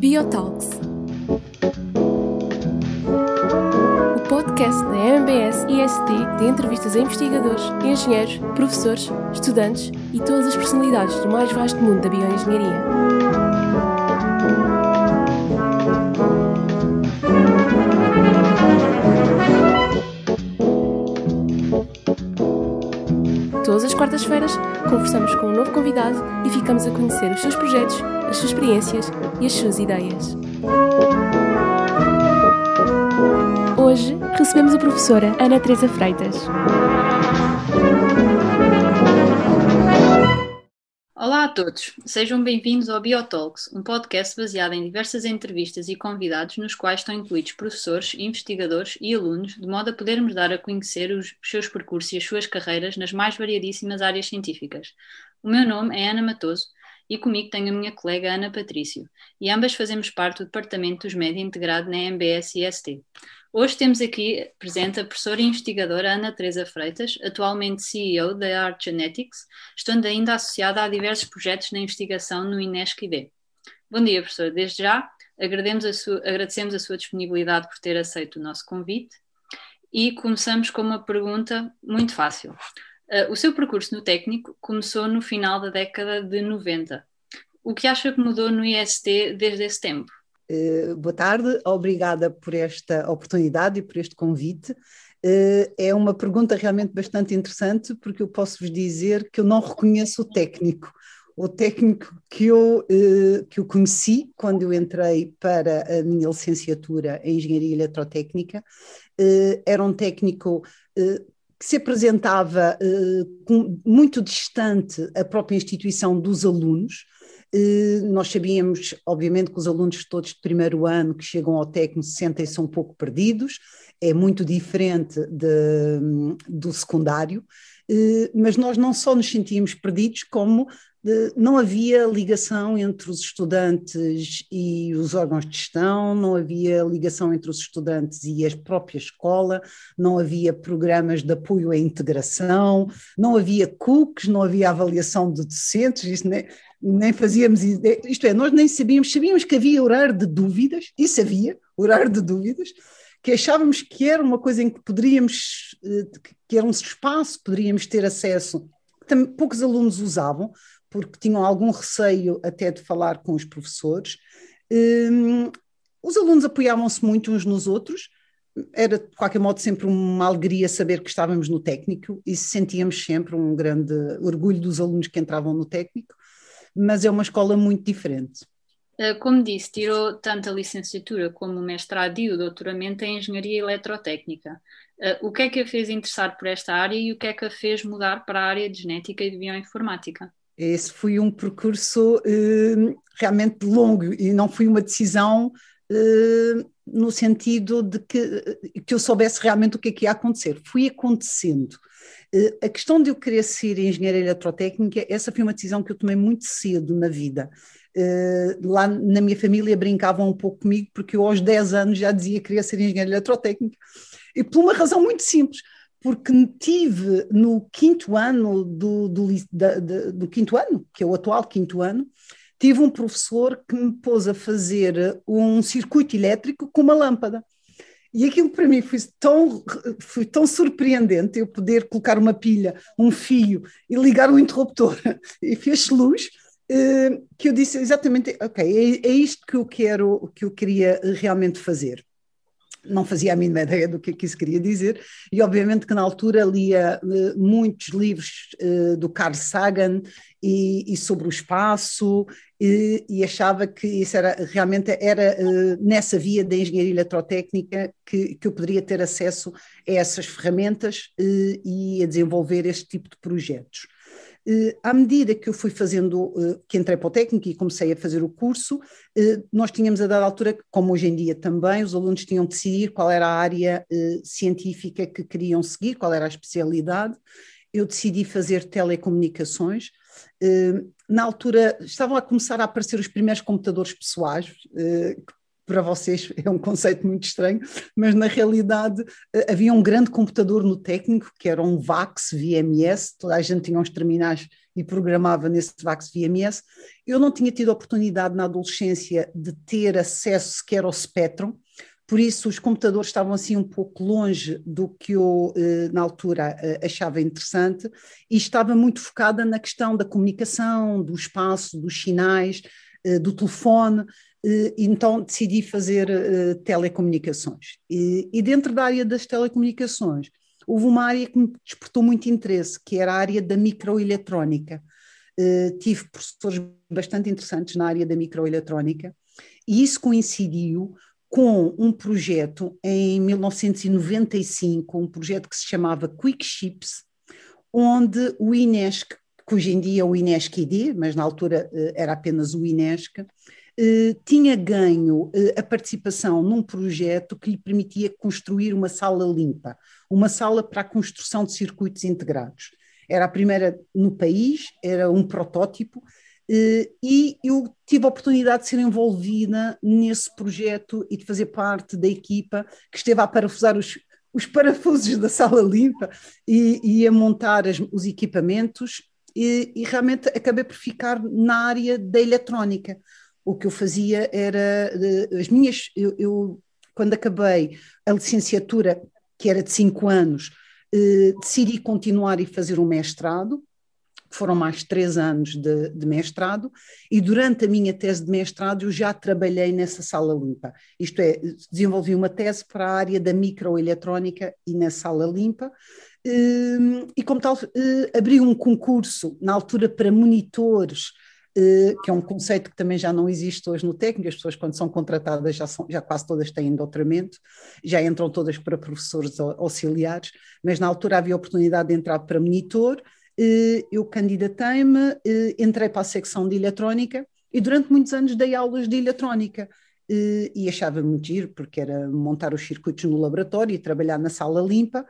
Biotalks. O podcast da MBS IST de entrevistas a investigadores, engenheiros, professores, estudantes e todas as personalidades do mais vasto mundo da bioengenharia. Todas as quartas-feiras conversamos com um novo convidado e ficamos a conhecer os seus projetos, as suas experiências e as suas ideias. Hoje recebemos a professora Ana Teresa Freitas. Olá a todos, sejam bem-vindos ao Biotalks, um podcast baseado em diversas entrevistas e convidados nos quais estão incluídos professores, investigadores e alunos, de modo a podermos dar a conhecer os seus percursos e as suas carreiras nas mais variadíssimas áreas científicas. O meu nome é Ana Matoso e comigo tenho a minha colega Ana Patrício, e ambas fazemos parte do Departamento dos Média integrado na MBS IST. Hoje temos aqui presente a professora e investigadora Ana Teresa Freitas, atualmente CEO da Art Genetics, estando ainda associada a diversos projetos na investigação no INESC-ID. Bom dia, professora. Desde já, a, sua, agradecemos a sua disponibilidade por ter aceito o nosso convite e começamos com uma pergunta muito fácil. Uh, o seu percurso no técnico começou no final da década de 90. O que acha que mudou no IST desde esse tempo? Uh, boa tarde, obrigada por esta oportunidade e por este convite. Uh, é uma pergunta realmente bastante interessante, porque eu posso vos dizer que eu não reconheço o técnico. O técnico que eu, que eu conheci quando eu entrei para a minha licenciatura em Engenharia Eletrotécnica era um técnico que se apresentava muito distante a própria instituição dos alunos, eh, nós sabíamos, obviamente, que os alunos todos de primeiro ano que chegam ao técnico sentem-se um pouco perdidos, é muito diferente de, do secundário, eh, mas nós não só nos sentíamos perdidos, como de, não havia ligação entre os estudantes e os órgãos de gestão, não havia ligação entre os estudantes e a própria escola, não havia programas de apoio à integração, não havia cookies, não havia avaliação de docentes, isso nem, nem fazíamos, isto é, nós nem sabíamos, sabíamos que havia horário de dúvidas, isso havia, horário de dúvidas, que achávamos que era uma coisa em que poderíamos, eh, que era um espaço, poderíamos ter acesso, poucos alunos usavam, porque tinham algum receio até de falar com os professores. Um, os alunos apoiavam-se muito uns nos outros, era de qualquer modo sempre uma alegria saber que estávamos no técnico e sentíamos sempre um grande orgulho dos alunos que entravam no técnico mas é uma escola muito diferente. Eh, como disse, tirou tanto a licenciatura como o mestrado e o doutoramento em Engenharia Eletrotécnica. Eh, o que é que a fez interessar por esta área e o que é que a fez mudar para a área de Genética e de Bioinformática? Esse foi um percurso eh, realmente longo e não foi uma decisão no sentido de que, que eu soubesse realmente o que é que ia acontecer. Fui acontecendo. A questão de eu querer ser engenheira eletrotécnica, essa foi uma decisão que eu tomei muito cedo na vida. Lá na minha família brincavam um pouco comigo, porque eu aos 10 anos já dizia que queria ser engenheira eletrotécnica, e por uma razão muito simples, porque tive no quinto ano do, do, da, do quinto ano, que é o atual quinto ano, tive um professor que me pôs a fazer um circuito elétrico com uma lâmpada. E aquilo para mim foi tão, foi tão surpreendente eu poder colocar uma pilha, um fio e ligar o interruptor e fez luz eh, que eu disse exatamente, ok, é, é isto que eu quero, que eu queria realmente fazer não fazia a mínima ideia do que, é que isso queria dizer, e obviamente que na altura lia uh, muitos livros uh, do Carl Sagan e, e sobre o espaço, e, e, achava que isso era realmente era uh, nessa via da engenharia eletrotécnica que, que eu poderia ter acesso a essas ferramentas e a desenvolver este tipo de projetos. Eh, à medida que eu fui fazendo, eh, que entrei para o técnico e comecei a fazer o curso, eh, nós tínhamos a dada altura, como hoje em dia também, os alunos tinham de decidir qual era a área científica que queriam seguir, qual era a especialidade. Eu decidi fazer telecomunicações. Na altura estavam a começar a aparecer os primeiros computadores pessoais, que para vocês é um conceito muito estranho, mas na realidade eh, havia um grande computador no técnico, que era um VAX VMS, toda a gente tinha uns terminais e programava nesse VAX VMS. Eu não tinha tido oportunidade na adolescência de ter acesso sequer ao Spectrum, por isso os computadores estavam assim um pouco longe do que eu eh, na altura eh, achava interessante e estava muito focada na questão da comunicação, do espaço, dos sinais, do telefone, então decidi fazer telecomunicações. E dentro da área das telecomunicações houve uma área que me despertou muito interesse, que era a área da microeletrónica. Tive professores bastante interessantes na área da microeletrónica e isso coincidiu com um projeto em 1995, um projeto que se chamava Quick Chips, onde o INESC, que hoje em dia é o INESC ID, mas na altura eh, era apenas o INESC, eh, tinha ganho eh, a participação num projeto que lhe permitia construir uma sala limpa, uma sala para a construção de circuitos integrados. Era a primeira no país, era um protótipo, eh, e eu tive a oportunidade de ser envolvida nesse projeto e de fazer parte da equipa que esteve a parafusar os, os parafusos da sala limpa e, e a montar as, os equipamentos e, e, realmente acabei por ficar na área da eletrónica. O que eu fazia era as minhas, eu, eu quando acabei a licenciatura, que era de cinco anos, eh, decidi continuar e fazer um mestrado foram mais três anos de, de, mestrado, e durante a minha tese de mestrado eu já trabalhei nessa sala limpa. Isto é, desenvolvi uma tese para a área da microeletrónica e na sala limpa, hum, e como tal, eh, abri um concurso na altura para monitores, eh, que é um conceito que também já não existe hoje no técnico, as pessoas quando são contratadas já, são, já quase todas têm doutoramento, já entram todas para professores auxiliares, mas na altura havia oportunidade de entrar para monitor, eh, eu candidatei-me, eh, entrei para a secção de eletrónica e durante muitos anos dei aulas de eletrónica. Eh, e achava muito giro, porque era montar os circuitos no laboratório e trabalhar na sala limpa.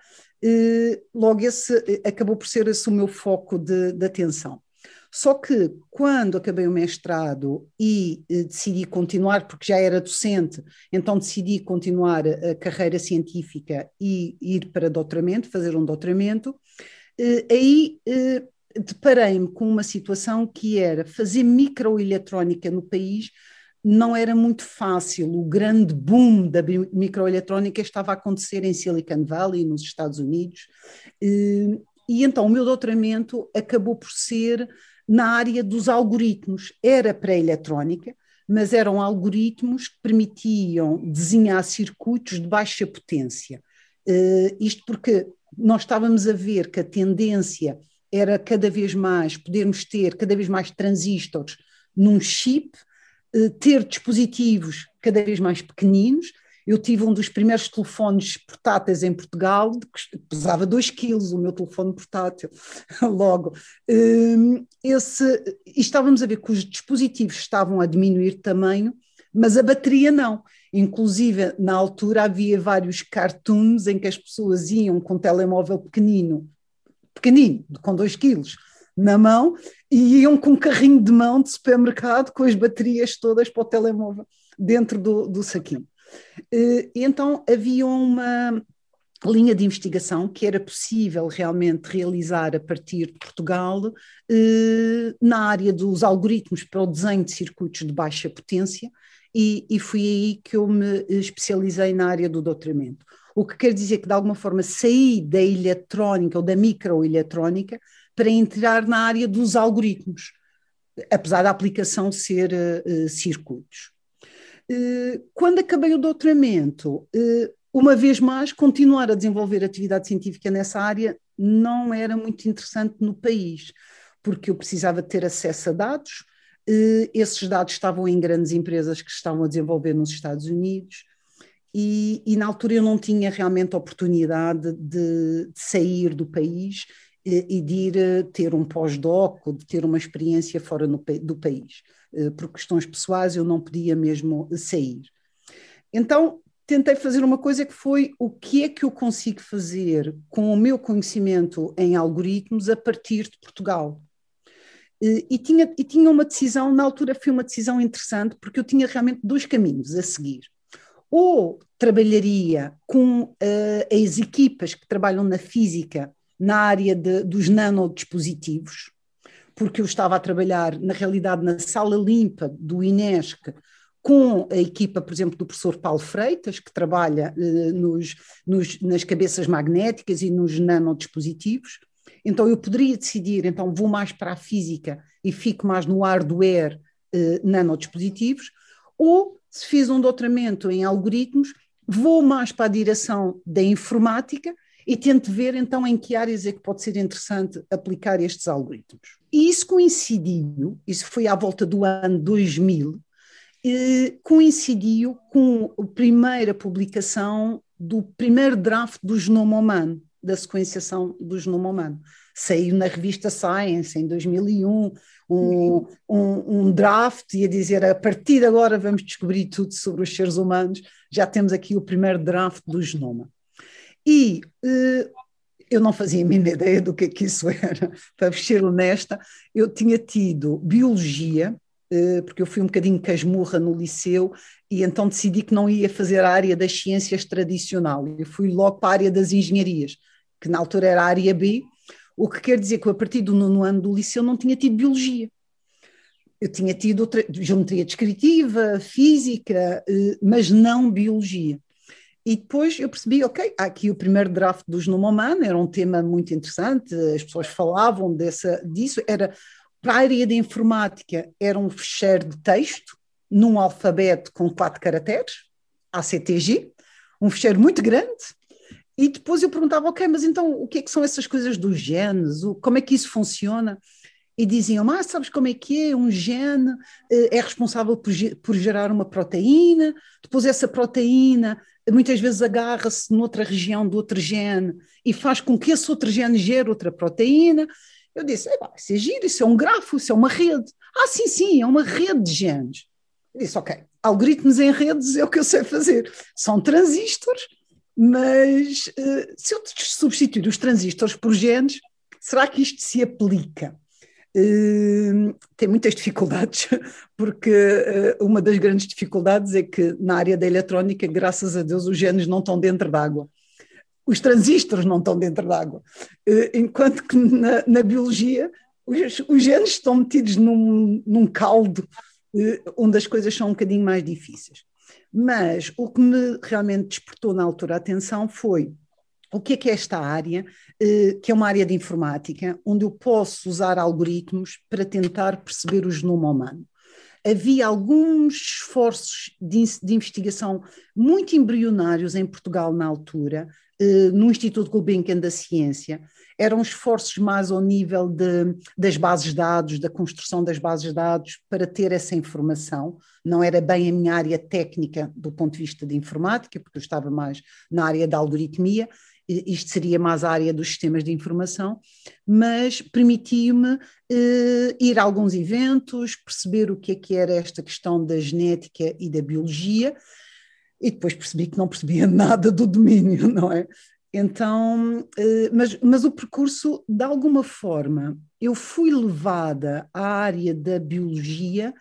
Logo, esse acabou por ser esse o meu foco de, de atenção. Só que quando acabei o mestrado e decidi continuar, porque já era docente, então decidi continuar a carreira científica e ir para doutoramento, fazer um doutoramento, eh, aí eh, deparei-me com uma situação que era fazer microeletrónica no país não era muito fácil. O grande boom da microeletrónica estava a acontecer em Silicon Valley, nos Estados Unidos, eh, e então o meu doutoramento acabou por ser na área dos algoritmos. Era para a eletrónica, mas eram algoritmos que permitiam desenhar circuitos de baixa potência. isto porque nós estávamos a ver que a tendência era cada vez mais podermos ter cada vez mais transistores num chip, eh, ter dispositivos cada vez mais pequeninos. Eu tive um dos primeiros telefones portáteis em Portugal, que pesava 2 quilos, o meu telefone portátil, logo. Ehm, esse, e estávamos a ver que os dispositivos estavam a diminuir de tamanho, mas a bateria não. Inclusive, na altura havia vários cartoons em que as pessoas iam com um telemóvel pequenino, pequenino, com 2 quilos, na mão, e iam com um carrinho de mão de supermercado com as baterias todas para o telemóvel dentro do, do saquinho. E então havia uma linha de investigação que era possível realmente realizar a partir de Portugal eh, na área dos algoritmos para o desenho de circuitos de baixa potência e, e foi aí que eu me especializei na área do doutoramento. O que quer dizer que, de alguma forma, saí da eletrónica ou da microeletrónica para entrar na área dos algoritmos, apesar da aplicação ser uh, circuitos. Uh, quando acabei o doutoramento, uh, uma vez mais, continuar a desenvolver atividade científica nessa área não era muito interessante no país, porque eu precisava ter acesso a dados, eh, esses dados estavam em grandes empresas que estavam a desenvolver nos Estados Unidos e, e na altura eu não tinha realmente oportunidade de, de sair do país e, de ir eh, ter um pós-doc ou de ter uma experiência fora no, do país. Eh, por questões pessoais eu não podia mesmo sair. Então tentei fazer uma coisa que foi o que é que eu consigo fazer com o meu conhecimento em algoritmos a partir de Portugal. E tinha, e tinha uma decisão, na altura foi uma decisão interessante, porque eu tinha realmente dois caminhos a seguir. Ou trabalharia com uh, as equipas que trabalham na física, na área de, dos nanodispositivos, porque eu estava a trabalhar, na realidade, na sala limpa do INESC, com a equipa, por exemplo, do professor Paulo Freitas, que trabalha eh, nos, nos, nas cabeças magnéticas e nos nanodispositivos. Então eu poderia decidir, então vou mais para a física e fico mais no hardware eh, nanodispositivos, ou se fiz um doutoramento em algoritmos, vou mais para a direção da informática e tento ver então em que áreas é que pode ser interessante aplicar estes algoritmos. E isso coincidiu, isso foi à volta do ano 2000, coincidiu com a primeira publicação do primeiro draft do genoma humano, da sequenciação do genoma humano. Saiu na revista Science em 2001, um, um, um draft ia dizer a partir de agora vamos descobrir tudo sobre os seres humanos, já temos aqui o primeiro draft do genoma. E uh, eu não fazia a mínima ideia do que é que isso era, para ser honesta, eu tinha tido biologia, uh, porque eu fui um bocadinho casmurra no liceu, e então decidi que não ia fazer a área das ciências tradicional, eu fui logo para a área das engenharias, que na altura era a área B, o que quer dizer que a partir do nono ano do liceu não tinha tido biologia. Eu tinha tido outra, geometria descritiva, física, uh, mas não biologia. E depois eu percebi, ok, há aqui o primeiro draft do Genoma Humano, era um tema muito interessante, as pessoas falavam dessa, disso, era para a área de informática, era um fecheiro de texto, num alfabeto com quatro caracteres, ACTG, um fecheiro muito grande, e depois eu perguntava, ok, mas então o que é que são essas coisas dos genes, como é que isso funciona? E diziam, ah, sabes como é que é? Um gene eh, é responsável por, por gerar uma proteína, depois essa proteína muitas vezes agarra-se noutra região do outro gene e faz com que esse outro gene gere outra proteína. Eu disse, isso é giro, isso é um grafo, isso é uma rede. Ah, sim, sim, é uma rede de genes. Eu disse, ok, algoritmos em redes é o que eu sei fazer. São transistores, mas uh, se eu substituir os transistores por genes, será que isto se aplica? Uh, tem muitas dificuldades, porque uh, uma das grandes dificuldades é que na área da eletrónica, graças a Deus, os genes não estão dentro d'água. Os transistores não estão dentro d'água. Uh, enquanto que na, na biologia, os, os, genes estão metidos num, num caldo onde as coisas são um bocadinho mais difíceis. Mas o que me realmente despertou na altura a atenção foi o que é que é esta área, eh, que é uma área de informática, onde eu posso usar algoritmos para tentar perceber o genoma humano. Havia alguns esforços de, de investigação muito embrionários em Portugal na altura, eh, no Instituto Gulbenkian da Ciência, eram esforços mais ao nível de, das bases de dados, da construção das bases de dados, para ter essa informação. Não era bem a minha área técnica do ponto de vista de informática, porque eu estava mais na área da algoritmia, isto seria mais a área dos sistemas de informação, mas permitiu-me eh, ir a alguns eventos, perceber o que é que era esta questão da genética e da biologia, e depois percebi que não percebia nada do domínio, não é? Então, eh, mas, mas o percurso, de alguma forma, eu fui levada à área da biologia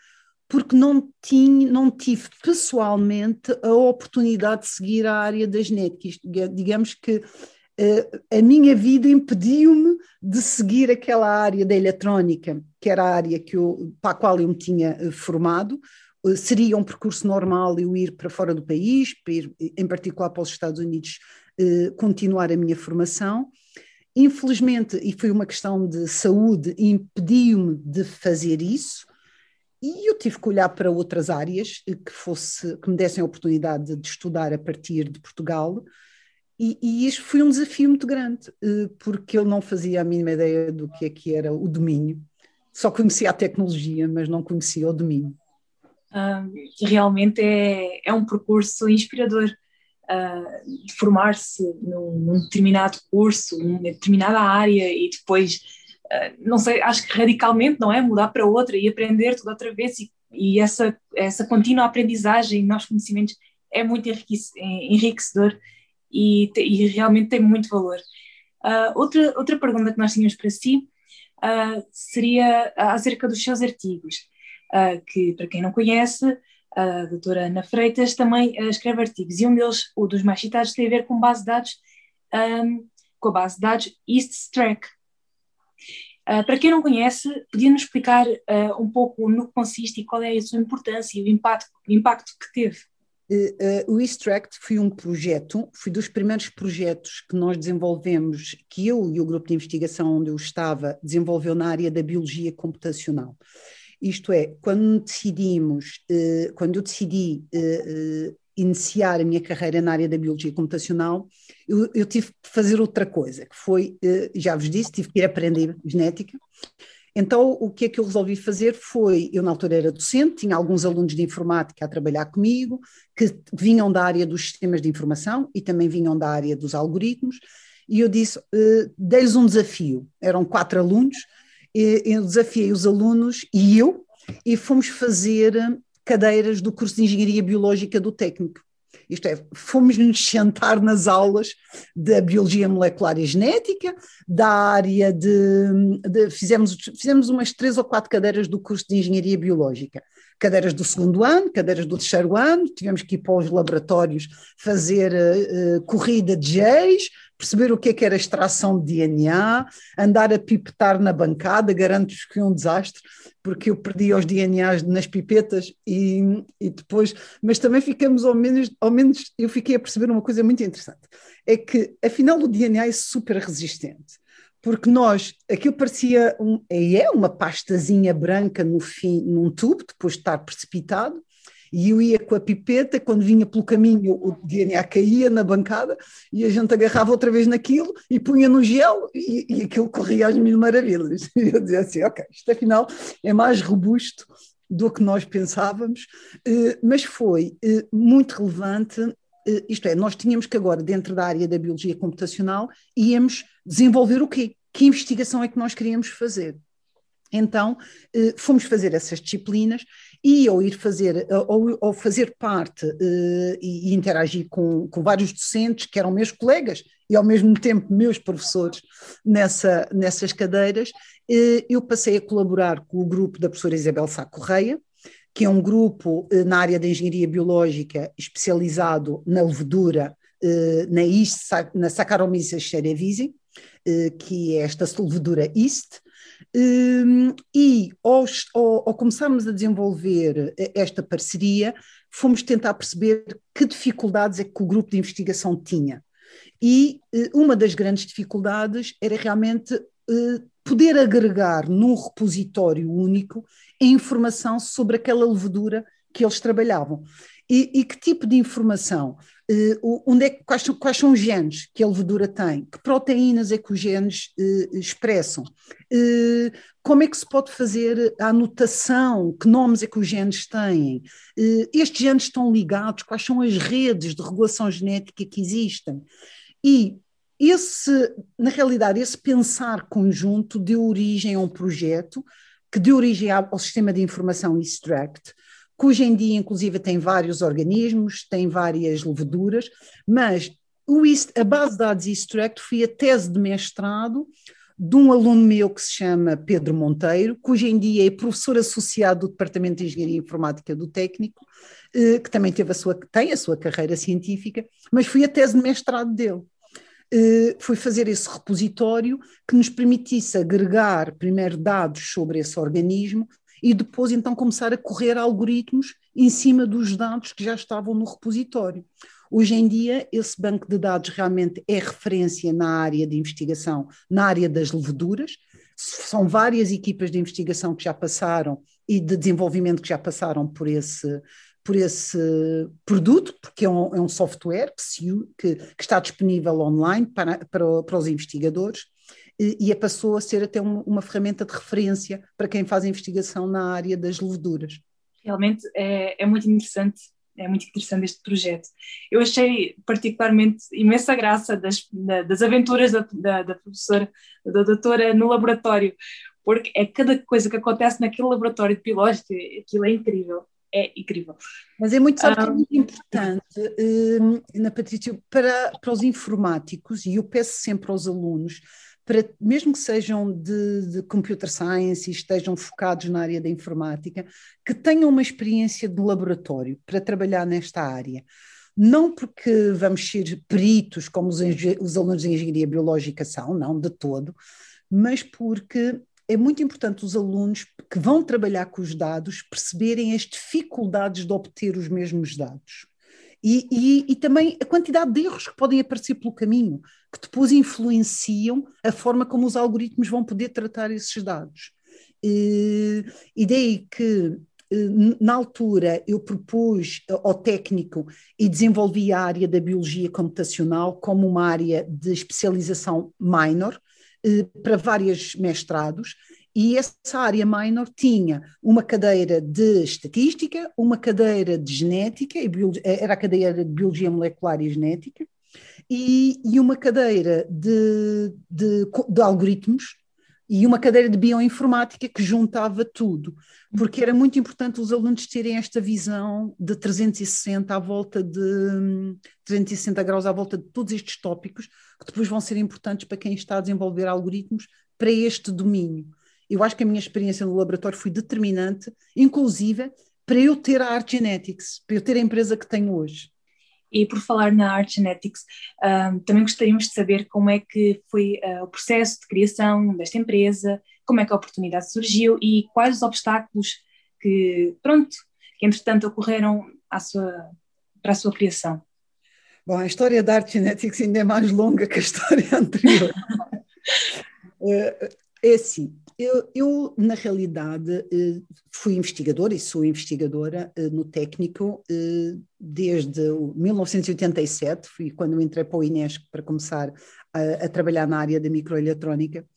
porque não, tinha, não tive pessoalmente a oportunidade de seguir a área da genética. digamos que uh, a minha vida impediu-me de seguir aquela área da eletrónica, que era a área que eu, para a qual eu me tinha uh, formado. Uh, seria um percurso normal eu ir para fora do país, ir, em particular para os Estados Unidos, continuar a minha formação. Infelizmente, e foi uma questão de saúde, impediu-me de fazer isso e eu tive que olhar para outras áreas que, fosse, que me dessem a oportunidade de estudar a partir de Portugal, e, e isto foi um desafio muito grande, eh, porque eu não fazia a mínima ideia do que é que era o domínio. Só conhecia a tecnologia, mas não conhecia o domínio. Uh, realmente é, é um percurso inspirador. Uh, formar-se num, num, determinado curso, numa determinada área e depois não sei, acho que radicalmente, não é? Mudar para outra e aprender tudo outra vez e, e essa, essa contínua aprendizagem, novos conhecimentos, é muito enriquecedor e, e realmente tem muito valor. Uh, outra, outra pergunta que nós tínhamos para si uh, seria acerca dos seus artigos, uh, que para quem não conhece, a doutora Ana Freitas também escreve artigos e um deles, o dos mais citados, tem a ver com base de dados, um, com a base de dados EastStrack, Uh, para quem não conhece, podia-nos explicar uh, um pouco no que consiste e qual é a sua importância e o impacto, o impacto que teve? Uh, o Extract foi um projeto, foi dos primeiros projetos que nós desenvolvemos, que eu e o grupo de investigação onde eu estava desenvolveu na área da biologia computacional. Isto é, quando decidimos, quando eu decidi iniciar a minha carreira na área da biologia computacional, eu, eu, tive que fazer outra coisa, que foi, já vos disse, tive que ir aprender genética, então, o que é que eu resolvi fazer foi, eu na altura era docente, tinha alguns alunos de informática a trabalhar comigo, que vinham da área dos sistemas de informação e também vinham da área dos algoritmos, e eu disse, uh, dei-lhes um desafio, eram quatro alunos, e, eu desafiei os alunos e eu, e fomos fazer cadeiras do curso de Engenharia Biológica do técnico. Isto é, fomos-nos sentar nas aulas da biologia molecular e genética, da área de, de, fizemos, fizemos umas três ou quatro cadeiras do curso de engenharia biológica. Cadeiras do segundo ano, cadeiras do terceiro ano, tivemos que ir para os laboratórios fazer uh, corrida de geis, perceber o que é que era extração de DNA, andar a pipetar na bancada, garanto-vos que um desastre, porque eu perdi os DNAs nas pipetas e, e depois, mas também ficamos ao menos, ao menos eu fiquei a perceber uma coisa muito interessante, é que afinal o DNA é super resistente, porque nós, aquilo parecia, um, é uma pastazinha branca no fim, num tubo, depois de estar precipitado, e eu ia com a pipeta, quando vinha pelo caminho o DNA caía na bancada e a gente agarrava outra vez naquilo e punha no gelo e, e aquilo corria às mil maravilhas. E eu dizia assim, ok, isto afinal é mais robusto do que nós pensávamos, eh, mas foi eh, muito relevante eh, isto é, nós tínhamos que agora, dentro da área da biologia computacional, íamos desenvolver o quê? Que investigação é que nós queríamos fazer? Então, fomos fazer essas disciplinas e ao ir fazer, ou, ou fazer parte uh, e, e, interagir com, com vários docentes que eram meus colegas e ao mesmo tempo meus professores nessa, nessas cadeiras, eu passei a colaborar com o grupo da professora Isabel Sá Correia, que é um grupo na área da engenharia biológica especializado na levedura, na, East, na Saccharomyces cerevisiae, que é esta levedura um, e ao, ao, ao, começarmos a desenvolver eh, esta parceria, fomos tentar perceber que dificuldades é que o grupo de investigação tinha. E uh, uma das grandes dificuldades era realmente uh, poder agregar num repositório único a informação sobre aquela levedura que eles trabalhavam. E, e que tipo de informação? Uh, onde é, quais, são, quais são os genes que a levedura tem? Que proteínas é que os genes uh, expressam? Uh, como é que se pode fazer a anotação? Que nomes é que os genes têm? estes genes estão ligados? Quais são as redes de regulação genética que existem? E esse, na realidade, esse pensar conjunto deu origem a um projeto que deu origem ao sistema de informação Extract, que hoje em dia, inclusive, tem vários organismos, tem várias leveduras, mas o, a base de dados Extract foi a tese de mestrado de um aluno meu que se chama Pedro Monteiro, hoje em dia é professor associado do Departamento de Engenharia Informática do Técnico, eh, que também teve a sua, tem a sua carreira científica, mas foi a tese de mestrado dele. Eh, foi fazer esse repositório que nos permitisse agregar primeiro dados sobre esse organismo e depois então começar a correr algoritmos em cima dos dados que já estavam no repositório. Hoje em dia, esse banco de dados realmente é referência na área de investigação, na área das leveduras. São várias equipas de investigação que já passaram e de desenvolvimento que já passaram por esse, por esse produto, porque é um, é um software que, que, que, está disponível online para, para, para os investigadores e, passou a ser até uma, uma, ferramenta de referência para quem faz investigação na área das leveduras. Realmente é, é muito interessante é muito interessante este projeto. Eu achei particularmente imensa graça das, das aventuras da, da, da, professora, da doutora no laboratório, porque é cada coisa que acontece naquele laboratório de biológica, aquilo é incrível. É incrível. Mas é muito, sabe, um, é muito importante, hum, na Patrícia, para, para os informáticos, e eu peço sempre aos alunos, para, mesmo que sejam de, de computer science e estejam focados na área da informática, que tenham uma experiência de laboratório para trabalhar nesta área. Não porque vamos ser peritos, como os, os alunos de engenharia biológica são, não, de todo, mas porque é muito importante os alunos que vão trabalhar com os dados perceberem as dificuldades de obter os mesmos dados. E, e, e, também a quantidade de erros que podem aparecer pelo caminho, que depois influenciam a forma como os algoritmos vão poder tratar esses dados. E, e daí que, na altura, eu propus ao técnico e desenvolvi a área da biologia computacional como uma área de especialização minor, eh, para vários mestrados, e essa área minor tinha uma cadeira de estatística, uma cadeira de genética, era a cadeira de biologia molecular e genética, e, e uma cadeira de, de, de algoritmos, e uma cadeira de bioinformática que juntava tudo, porque era muito importante os alunos terem esta visão de 360 à volta de 360 graus à volta de todos estes tópicos que depois vão ser importantes para quem está a desenvolver algoritmos para este domínio. Eu acho que a minha experiência no laboratório foi determinante, inclusive para eu ter a Art Genetics, para eu ter a empresa que tenho hoje. E por falar na Art Genetics, um, também gostaríamos de saber como é que foi uh, o processo de criação desta empresa, como é que a oportunidade surgiu e quais os obstáculos que, pronto, que entretanto ocorreram à sua, para a sua criação. Bom, a história da Art Genetics ainda é mais longa que a história anterior. é, é assim, eu, eu, na realidade, eh, fui investigadora e sou investigadora eh, no técnico eh, desde 1987, fui quando entrei para o Inesc para começar a, a trabalhar na área da microeletrónica.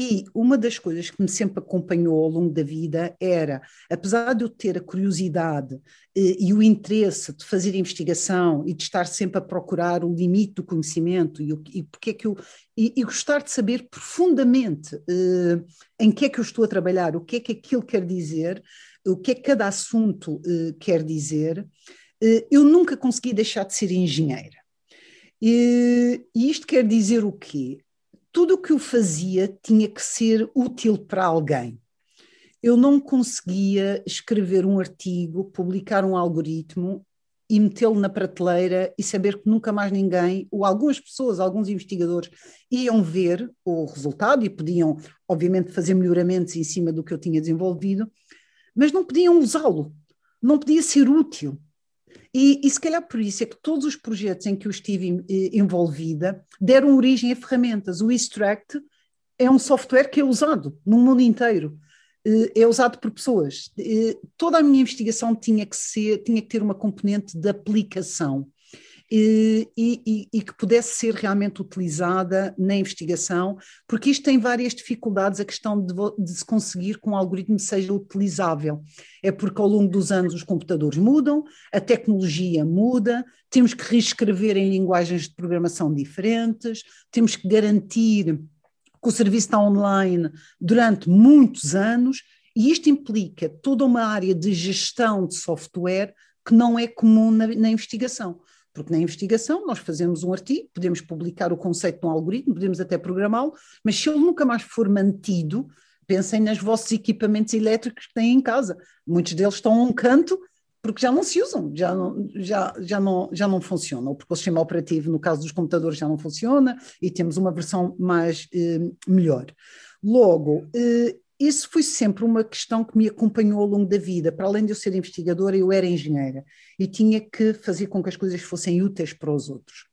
E uma das coisas que me sempre acompanhou ao longo da vida era, apesar de eu ter a curiosidade eh, e o interesse de fazer investigação e de estar sempre a procurar o limite do conhecimento e, e porque é que eu e, e gostar de saber profundamente eh, em que é que eu estou a trabalhar, o que é que aquilo quer dizer, o que é que cada assunto eh, quer dizer, eh, eu nunca consegui deixar de ser engenheira. E, e isto quer dizer o quê? Tudo o que eu fazia tinha que ser útil para alguém. Eu não conseguia escrever um artigo, publicar um algoritmo e metê-lo na prateleira e saber que nunca mais ninguém, ou algumas pessoas, alguns investigadores, iam ver o resultado e podiam, obviamente, fazer melhoramentos em cima do que eu tinha desenvolvido, mas não podiam usá-lo, não podia ser útil. E, e, se calhar por isso é que todos os projetos em que eu estive eh, envolvida deram origem a ferramentas. O Extract é um software que é usado no mundo inteiro, eh, é usado por pessoas. Eh, toda a minha investigação tinha que ser, tinha que ter uma componente de aplicação e, e, e, que pudesse ser realmente utilizada na investigação, porque isto tem várias dificuldades, a questão de, de, se conseguir que um algoritmo seja utilizável. É porque ao longo dos anos os computadores mudam, a tecnologia muda, temos que reescrever em linguagens de programação diferentes, temos que garantir que o serviço está online durante muitos anos, e isto implica toda uma área de gestão de software que não é comum na, na investigação. Porque na investigação nós fazemos um artigo, podemos publicar o conceito de um algoritmo, podemos até programá-lo, mas se ele nunca mais for mantido, pensem nos vossos equipamentos elétricos que têm em casa. Muitos deles estão a um canto porque já não se usam, já não, já, já não, já não funcionam, porque o sistema operativo, no caso dos computadores, já não funciona e temos uma versão mais eh, melhor. Logo, eh, isso foi sempre uma questão que me acompanhou ao longo da vida. Para além de eu ser investigadora, eu era engenheira e tinha que fazer com que as coisas fossem úteis para os outros.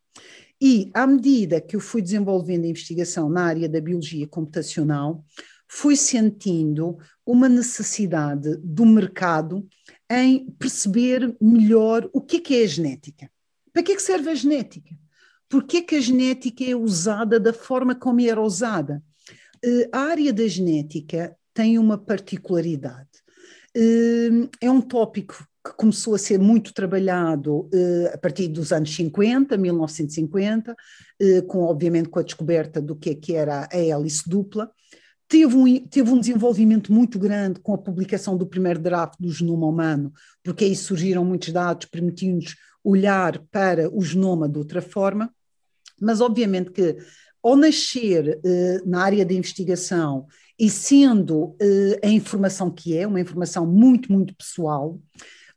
E à medida que eu fui desenvolvendo a investigação na área da biologia computacional, fui sentindo uma necessidade do mercado em perceber melhor o que é, que é a genética. Para que é que serve a genética? Por que é que a genética é usada da forma como era usada? Eh, a área da genética tem uma particularidade. Eh, é um tópico que começou a ser muito trabalhado eh, a partir dos anos 50, 1950, com obviamente com a descoberta do que é que era a hélice dupla. Teve um, teve um desenvolvimento muito grande com a publicação do primeiro draft do genoma humano, porque aí surgiram muitos dados permitindo-nos olhar para o genoma de outra forma, mas obviamente que ao nascer uh, na área de investigação e sendo uh, a informação que é, uma informação muito, muito pessoal,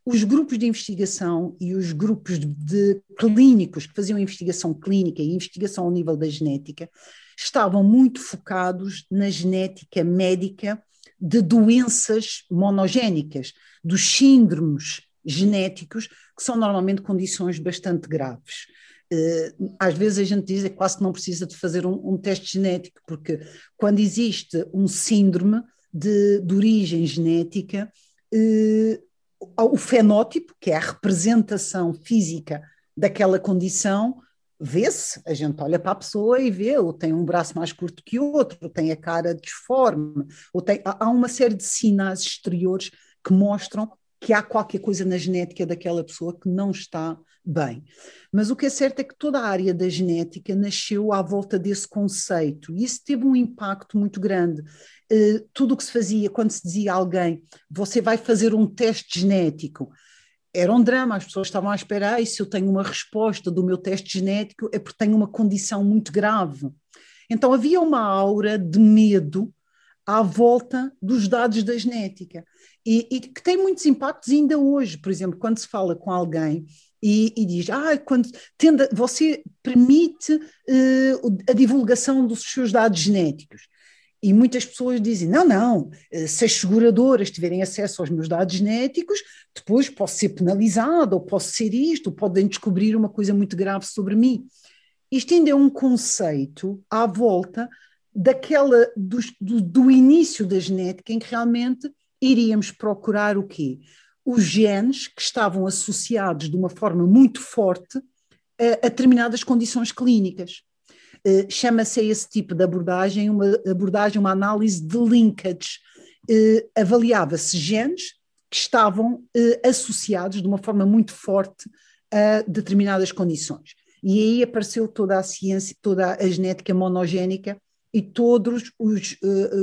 os grupos de investigação e os grupos de, de clínicos que faziam investigação clínica e investigação ao nível da genética estavam muito focados na genética médica de doenças monogénicas, dos síndromes genéticos, que são normalmente condições bastante graves. Eh, às vezes a gente diz que quase que não precisa de fazer um, um teste genético, porque quando existe um síndrome de, de origem genética, eh, o fenótipo, que é a representação física daquela condição, vê-se, a gente olha para a pessoa e vê, ou tem um braço mais curto que o outro, ou tem a cara disforme, ou tem, há uma série de sinais exteriores que mostram que há qualquer coisa na genética daquela pessoa que não está bem. Mas o que é certo é que toda a área da genética nasceu à volta desse conceito e isso teve um impacto muito grande. Uh, tudo o que se fazia quando se dizia a alguém, você vai fazer um teste genético, era um drama, as pessoas estavam a esperar, e se eu tenho uma resposta do meu teste genético é porque tenho uma condição muito grave. Então havia uma aura de medo à volta dos dados da genética e, e, que tem muitos impactos ainda hoje. Por exemplo, quando se fala com alguém e, e diz, ah, quando você permite uh, a divulgação dos seus dados genéticos. E muitas pessoas dizem: não, não, eh, se as seguradoras tiverem acesso aos meus dados genéticos, depois posso ser penalizado, ou posso ser isto, ou podem descobrir uma coisa muito grave sobre mim. Isto ainda é um conceito à volta daquela do, do, do início da genética em que realmente iríamos procurar o quê? Os genes que estavam associados de uma forma muito forte a, determinadas condições clínicas. Uh, Chama-se esse tipo de abordagem uma abordagem, uma análise de linkage. Uh, Avaliava-se genes que estavam uh, associados de uma forma muito forte a determinadas condições. E aí apareceu toda a ciência, toda a genética monogénica e todos os,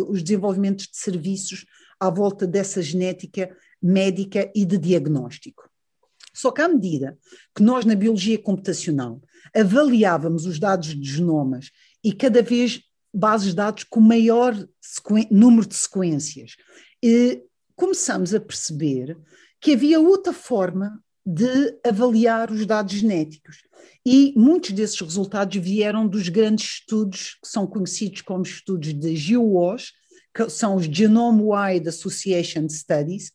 os desenvolvimentos de serviços à volta dessa genética médica e de diagnóstico. Só que à medida que nós, na biologia computacional, avaliávamos os dados de genomas e cada vez bases de dados com maior número de sequências, e começamos a perceber que havia outra forma de avaliar os dados genéticos. E muitos desses resultados vieram dos grandes estudos que são conhecidos como estudos de GWAS, que são os Genome-Wide Association Studies,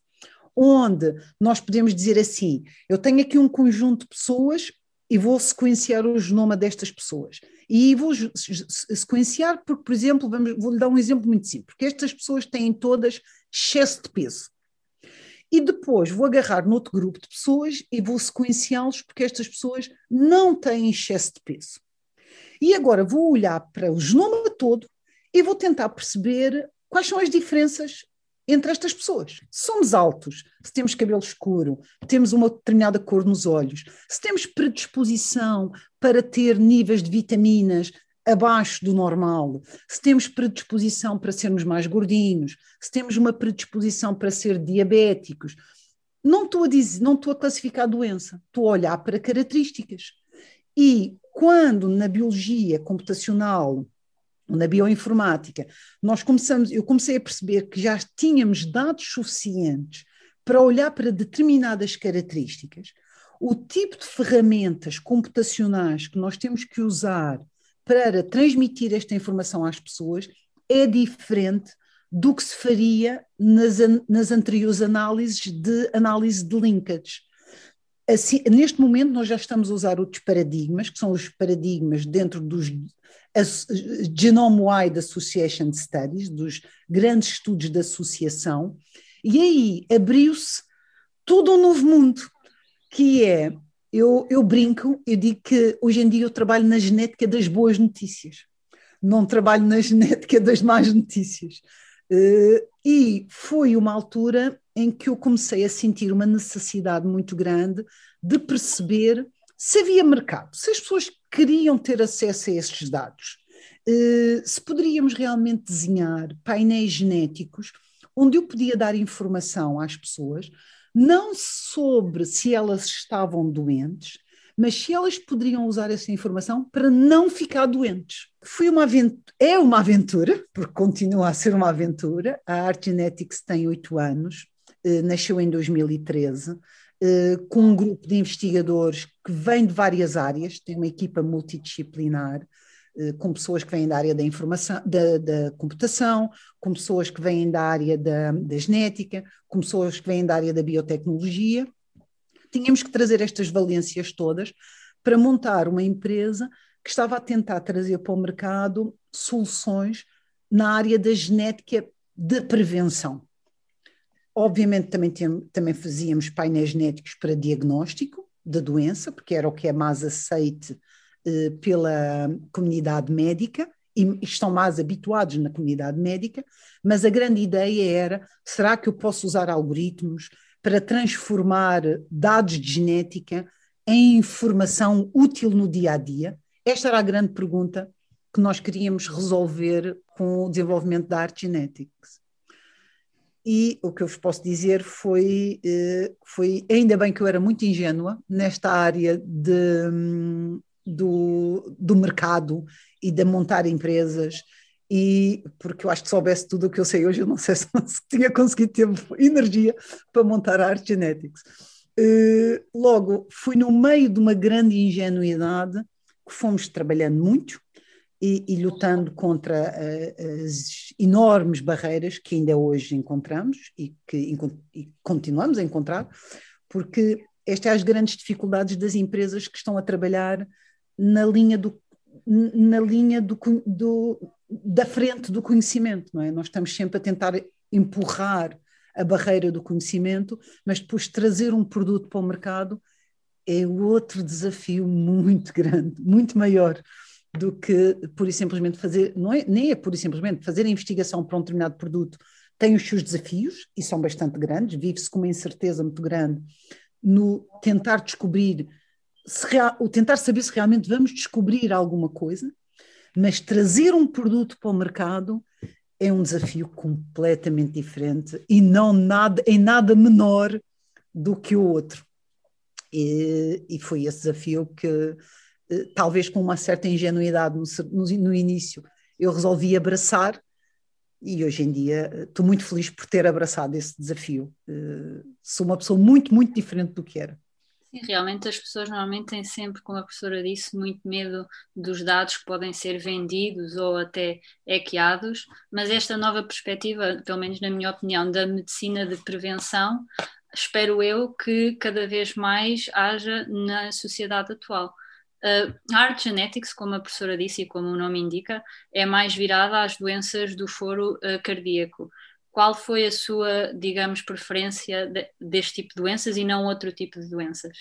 onde nós podemos dizer assim: eu tenho aqui um conjunto de pessoas e vou sequenciar o genoma destas pessoas. E vou sequenciar porque, por exemplo, vamos, vou-lhe dar um exemplo muito simples, porque estas pessoas têm todas excesso de peso. E depois vou agarrar noutro grupo de pessoas e vou sequenciá-los porque estas pessoas não têm excesso de peso. E agora vou olhar para o genoma todo e vou tentar perceber Quais são as diferenças entre estas pessoas? Somos altos, se temos cabelo escuro, temos uma determinada cor nos olhos, se temos predisposição para ter níveis de vitaminas abaixo do normal, se temos predisposição para sermos mais gordinhos, se temos uma predisposição para ser diabéticos, não estou a dizer, não estou a classificar a doença, estou a olhar para características. E quando na biologia computacional na bioinformática, nós começamos, eu comecei a perceber que já tínhamos dados suficientes para olhar para determinadas características. O tipo de ferramentas computacionais que nós temos que usar para transmitir esta informação às pessoas é diferente do que se faria nas, nas anteriores análises de análise de linkage. Assim, neste momento, nós já estamos a usar outros paradigmas, que são os paradigmas dentro dos Genome-Wide Association Studies, dos grandes estudos de associação, e aí abriu-se todo um novo mundo, que é, eu, eu brinco, eu digo que hoje em dia eu trabalho na genética das boas notícias, não trabalho na genética das más notícias. Uh, e foi uma altura em que eu comecei a sentir uma necessidade muito grande de perceber se havia mercado, se as pessoas queriam ter acesso a esses dados, uh, se poderíamos realmente desenhar painéis genéticos onde eu podia dar informação às pessoas, não sobre se elas estavam doentes, mas se elas poderiam usar essa informação para não ficar doentes. Foi uma aventura, é uma aventura, porque continua a ser uma aventura. A Art Genetics tem oito anos, eh, nasceu em 2013, eh, com um grupo de investigadores que vem de várias áreas, tem uma equipa multidisciplinar, com pessoas que vêm da área da informação, da, da computação, com pessoas que vêm da área da, da genética, com pessoas que vêm da área da biotecnologia. Tínhamos que trazer estas valências todas para montar uma empresa que estava a tentar trazer para o mercado soluções na área da genética de prevenção. Obviamente também, tem, também fazíamos painéis genéticos para diagnóstico da doença, porque era o que é mais aceite eh, pela comunidade médica e estão mais habituados na comunidade médica, mas a grande ideia era: será que eu posso usar algoritmos para transformar dados de genética em informação útil no dia a dia? Esta era a grande pergunta que nós queríamos resolver com o desenvolvimento da Art Genetics. E o que eu vos posso dizer foi, eh, foi ainda bem que eu era muito ingênua nesta área de, do, do mercado e de montar empresas e porque eu acho que soubesse tudo o que eu sei hoje, eu não sei se, tinha conseguido ter energia para montar a Art Genetics. Uh, logo, fui no meio de uma grande ingenuidade que fomos trabalhando muito e, e lutando contra uh, as enormes barreiras que ainda hoje encontramos e que e continuamos a encontrar, porque estas são as grandes dificuldades das empresas que estão a trabalhar na linha do na linha do, do, da frente do conhecimento, não é? Nós estamos sempre a tentar empurrar a barreira do conhecimento, mas depois trazer um produto para o mercado é outro desafio muito grande, muito maior do que pura e simplesmente fazer, não é, nem é pura e simplesmente fazer a investigação para um determinado produto tem os seus desafios e são bastante grandes, vive-se com uma incerteza muito grande no tentar descobrir se real, o tentar saber se realmente vamos descobrir alguma coisa, mas trazer um produto para o mercado é um desafio completamente diferente e não nada, em nada menor do que o outro. E, e foi esse desafio que, talvez com uma certa ingenuidade no, no, no início, eu resolvi abraçar e hoje em dia eh, estou muito feliz por ter abraçado esse desafio. Eh, sou uma pessoa muito, muito diferente do que era. Sim, realmente as pessoas normalmente têm sempre, como a professora disse, muito medo dos dados que podem ser vendidos ou até hackeados, mas esta nova perspectiva, pelo menos na minha opinião, da medicina de prevenção, espero eu que cada vez mais haja na sociedade atual. Uh, a Art Genetics, como a professora disse e como o nome indica, é mais virada às doenças do foro uh, cardíaco qual foi a sua, digamos, preferência de, deste tipo de doenças e não outro tipo de doenças?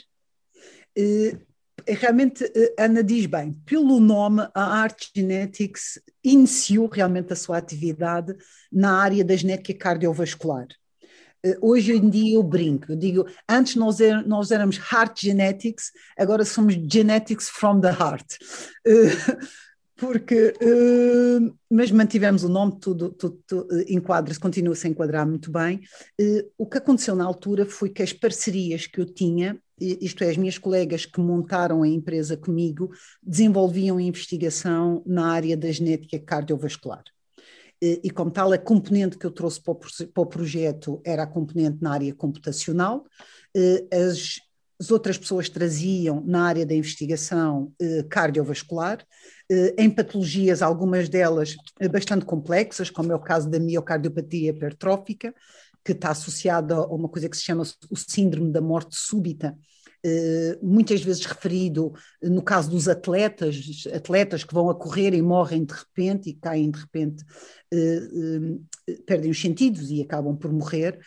Uh, realmente, uh, Ana diz bem, pelo nome, a Art Genetics iniciou realmente a sua atividade na área da genética cardiovascular. Uh, hoje em dia eu brinco, eu digo, antes nós, er, nós éramos Heart Genetics, agora somos Genetics from the Heart porque, uh, mas mantivemos o nome, tudo, tudo, tudo enquadra-se, continua-se a enquadrar muito bem. O que aconteceu na altura foi que as parcerias que eu tinha, isto é, as minhas colegas que montaram a empresa comigo, desenvolviam investigação na área da genética cardiovascular. E, como tal, a componente que eu trouxe para o, para o projeto era a componente na área computacional. As, as outras pessoas traziam na área da investigação cardiovascular, em patologias, algumas delas bastante complexas, como é o caso da miocardiopatia hipertrófica, que está associada a uma coisa que se chama o síndrome da morte súbita, muitas vezes referido no caso dos atletas, atletas que vão a correr e morrem de repente e caem de repente, perdem os sentidos e acabam por morrer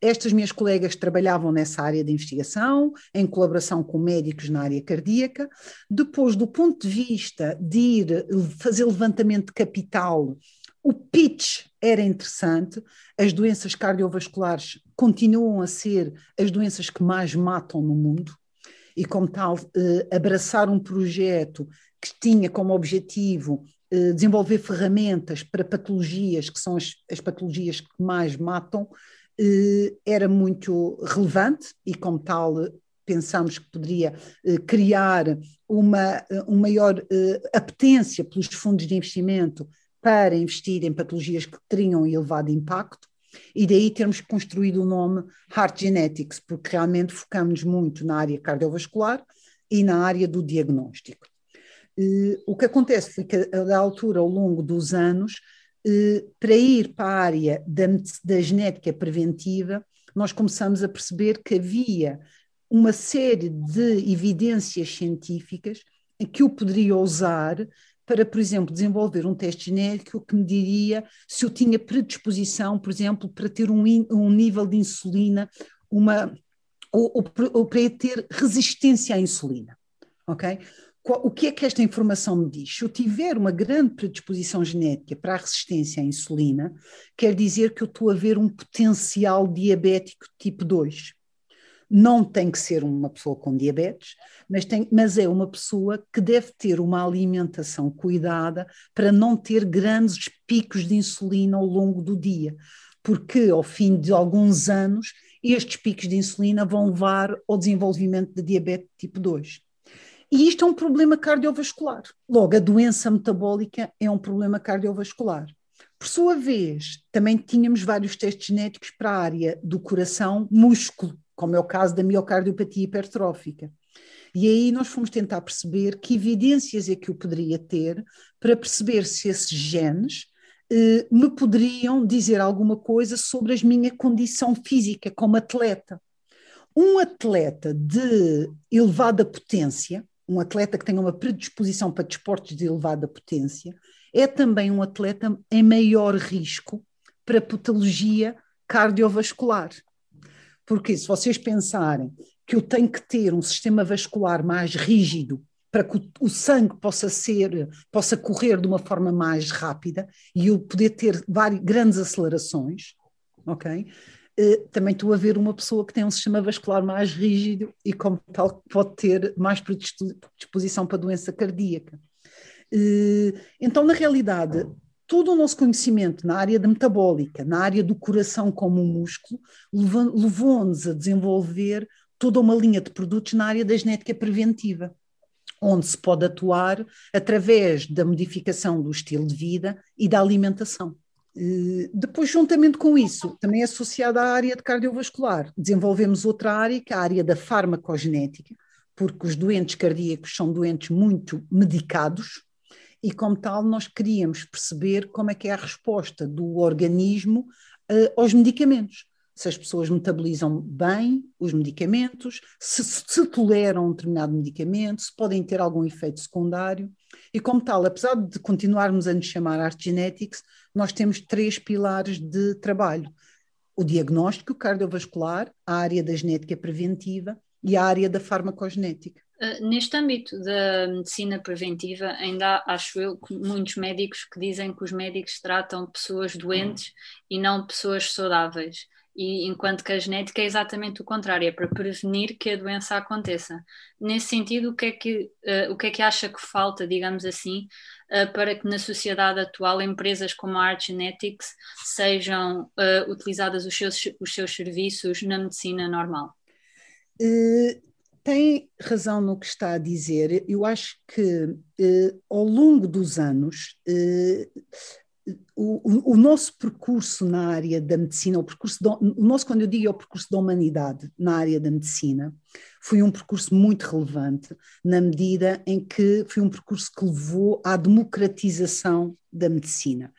estas minhas colegas trabalhavam nessa área de investigação, em colaboração com médicos na área cardíaca. Depois, do ponto de vista de ir fazer levantamento de capital, o pitch era interessante. As doenças cardiovasculares continuam a ser as doenças que mais matam no mundo, e, como tal, eh, abraçar um projeto que tinha como objetivo eh, desenvolver ferramentas para patologias que são as, as patologias que mais matam eh, era muito relevante e, como tal, pensamos que poderia eh, criar uma, uma maior eh, apetência pelos fundos de investimento para investir em patologias que teriam elevado impacto, e daí termos construído o nome Heart Genetics, porque realmente focamos muito na área cardiovascular e na área do diagnóstico. o que acontece foi que, a da altura, ao longo dos anos, para ir para a área da, da genética preventiva, nós começamos a perceber que havia uma série de evidências científicas que eu poderia usar para, por exemplo, desenvolver um teste genético que me diria se eu tinha predisposição, por exemplo, para ter um, um nível de insulina, uma, ou, ou, ou para ter resistência à insulina. Ok? o que é que esta informação me diz? Se eu tiver uma grande predisposição genética para a resistência à insulina, quer dizer que eu estou a ver um potencial diabético tipo 2. Não tem que ser uma pessoa com diabetes, mas, tem, mas é uma pessoa que deve ter uma alimentação cuidada para não ter grandes picos de insulina ao longo do dia, porque ao fim de alguns anos estes picos de insulina vão levar ao desenvolvimento de diabetes tipo 2. E isto é um problema cardiovascular. Logo, a doença metabólica é um problema cardiovascular. Por sua vez, também tínhamos vários testes genéticos para a área do coração, músculo, como é o caso da miocardiopatia hipertrófica. E aí nós fomos tentar perceber que evidências é que eu poderia ter para perceber se esses genes eh, me poderiam dizer alguma coisa sobre a minha condição física como atleta. Um atleta de elevada potência, um atleta que tenha uma predisposição para desportos de elevada potência, é também um atleta em maior risco para patologia cardiovascular. Porque se vocês pensarem que eu tenho que ter um sistema vascular mais rígido para que o sangue possa ser, possa correr de uma forma mais rápida e eu poder ter várias, grandes acelerações, ok? Eh, também estou a ver uma pessoa que tem um sistema vascular mais rígido e, como tal, pode ter mais predisposição para doença cardíaca. Eh, então, na realidade, todo o nosso conhecimento na área da metabólica, na área do coração como um músculo, levou-nos a desenvolver toda uma linha de produtos na área da genética preventiva, onde se pode atuar através da modificação do estilo de vida e da alimentação. Depois, juntamente com isso, também associada à área de cardiovascular, desenvolvemos outra área, que é a área da farmacogenética, porque os doentes cardíacos são doentes muito medicados e, como tal, nós queríamos perceber como é que é a resposta do organismo uh, aos medicamentos. Se as pessoas metabolizam bem os medicamentos, se, se toleram um determinado medicamento, se podem ter algum efeito secundário. E, como tal, apesar de continuarmos a nos chamar Art Genetics, nós temos três pilares de trabalho: o diagnóstico cardiovascular, a área da genética preventiva e a área da farmacogenética. Uh, neste âmbito da medicina preventiva, ainda há, acho eu, muitos médicos que dizem que os médicos tratam pessoas doentes hum. e não pessoas saudáveis e enquanto que a genética é exatamente o contrário, é para prevenir que a doença aconteça. Nesse sentido, o que é que, uh, o que, é que acha que falta, digamos assim, uh, para que na sociedade atual empresas como a Art Genetics sejam uh, utilizadas os seus, os seus serviços na medicina normal? Tem razão no que está a dizer. Eu acho que ao longo dos anos o, o, nosso percurso na área da medicina, o percurso, do, o nosso, quando eu digo é o percurso da humanidade na área da medicina, foi um percurso muito relevante, na medida em que foi um percurso que levou à democratização da medicina.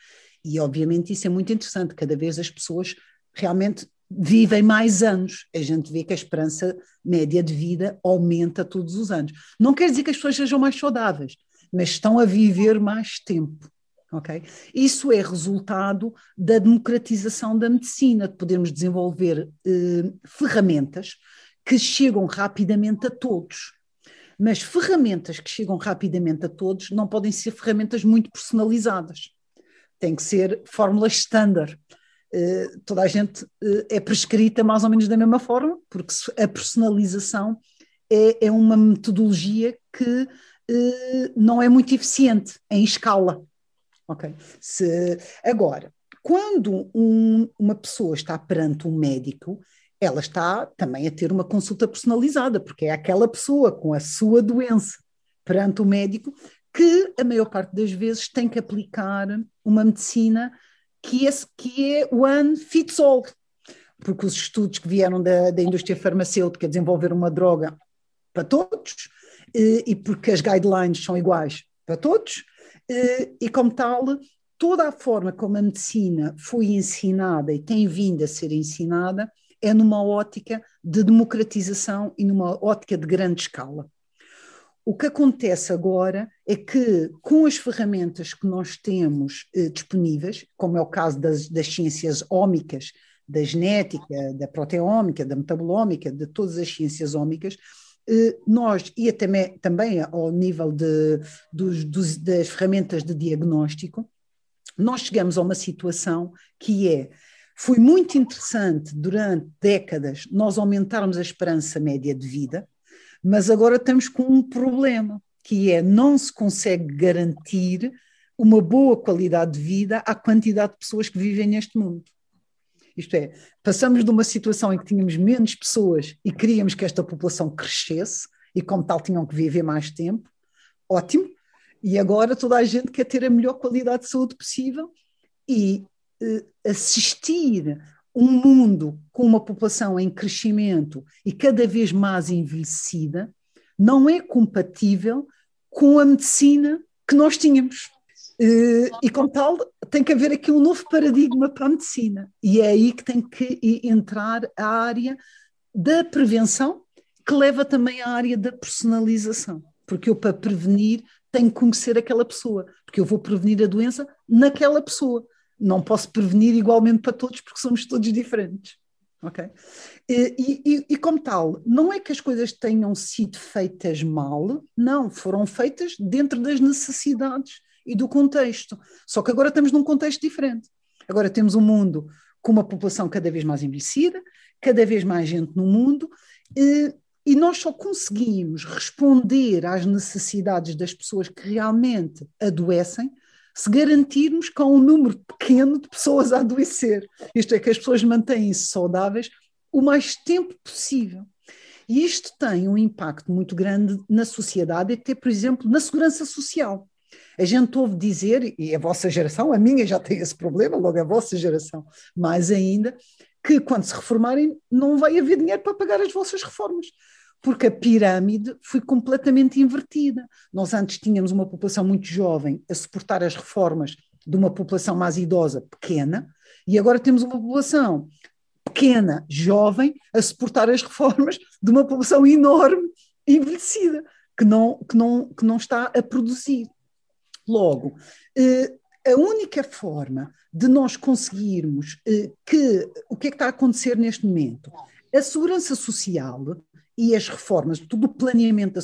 E, obviamente, isso é muito interessante, cada vez as pessoas realmente vivem mais anos. A gente vê que a esperança média de vida aumenta todos os anos. Não quer dizer que as pessoas sejam mais saudáveis, mas estão a viver mais tempo. Okay? Isso é resultado da democratização da medicina, de podermos desenvolver eh, ferramentas que chegam rapidamente a todos. Mas ferramentas que chegam rapidamente a todos não podem ser ferramentas muito personalizadas. Tem que ser fórmulas standard. Eh, toda a gente eh, é prescrita mais ou menos da mesma forma, porque a personalização é, é uma metodologia que eh, não é muito eficiente em escala ok? Se, agora, quando um, uma pessoa está perante um médico, ela está também a ter uma consulta personalizada, porque é aquela pessoa com a sua doença perante o médico que a maior parte das vezes tem que aplicar uma medicina que é, que é one fits all, porque os estudos que vieram da, da indústria farmacêutica desenvolver uma droga para todos, e porque as guidelines são iguais para todos, e como tal, toda a forma como a medicina foi ensinada e tem vindo a ser ensinada é numa ótica de democratização e numa ótica de grande escala. O que acontece agora é que, com as ferramentas que nós temos eh, disponíveis, como é o caso das, das ciências ómicas, da genética, da proteómica, da metabolómica, de todas as ciências ómicas, eh, nós, e até, também ao nível de, dos, dos, das ferramentas de diagnóstico, nós chegamos a uma situação que é foi muito interessante durante décadas nós aumentarmos a esperança média de vida, mas agora estamos com um problema, que é não se consegue garantir uma boa qualidade de vida à quantidade de pessoas que vivem neste mundo. Isto é, passamos de uma situação em que tínhamos menos pessoas e queríamos que esta população crescesse e, como tal, tinham que viver mais tempo. Ótimo. E agora toda a gente quer ter a melhor qualidade de saúde possível e eh, assistir um mundo com uma população em crescimento e cada vez mais envelhecida não é compatível com a medicina que nós tínhamos. Eh, e, com tal, tem que haver aqui um novo paradigma para a medicina. E é aí que tem que entrar a área da prevenção, que leva também à área da personalização. Porque eu, para prevenir, tenho que conhecer aquela pessoa, porque eu vou prevenir a doença naquela pessoa não posso prevenir igualmente para todos porque somos todos diferentes. Ok? E, e, e, como tal, não é que as coisas tenham sido feitas mal, não, foram feitas dentro das necessidades e do contexto. Só que agora estamos num contexto diferente. Agora temos um mundo com uma população cada vez mais envelhecida, cada vez mais gente no mundo, e, e nós só conseguimos responder às necessidades das pessoas que realmente adoecem se garantirmos há um número pequeno de pessoas a adoecer. Isto é, que as pessoas mantêm-se saudáveis o mais tempo possível. E isto tem um impacto muito grande na sociedade, até, por exemplo, na segurança social. A gente ouve dizer, e a vossa geração, a minha já tem esse problema, logo a vossa geração mais ainda, que quando se reformarem não vai haver dinheiro para pagar as vossas reformas porque a pirâmide foi completamente invertida. Nós antes tínhamos uma população muito jovem a suportar as reformas de uma população mais idosa pequena, e agora temos uma população pequena, jovem, a suportar as reformas de uma população enorme, envelhecida, que não, que não, que não está a produzir. Logo, eh, a única forma de nós conseguirmos eh, que o que é que está a acontecer neste momento? A segurança social e as reformas, todo o planeamento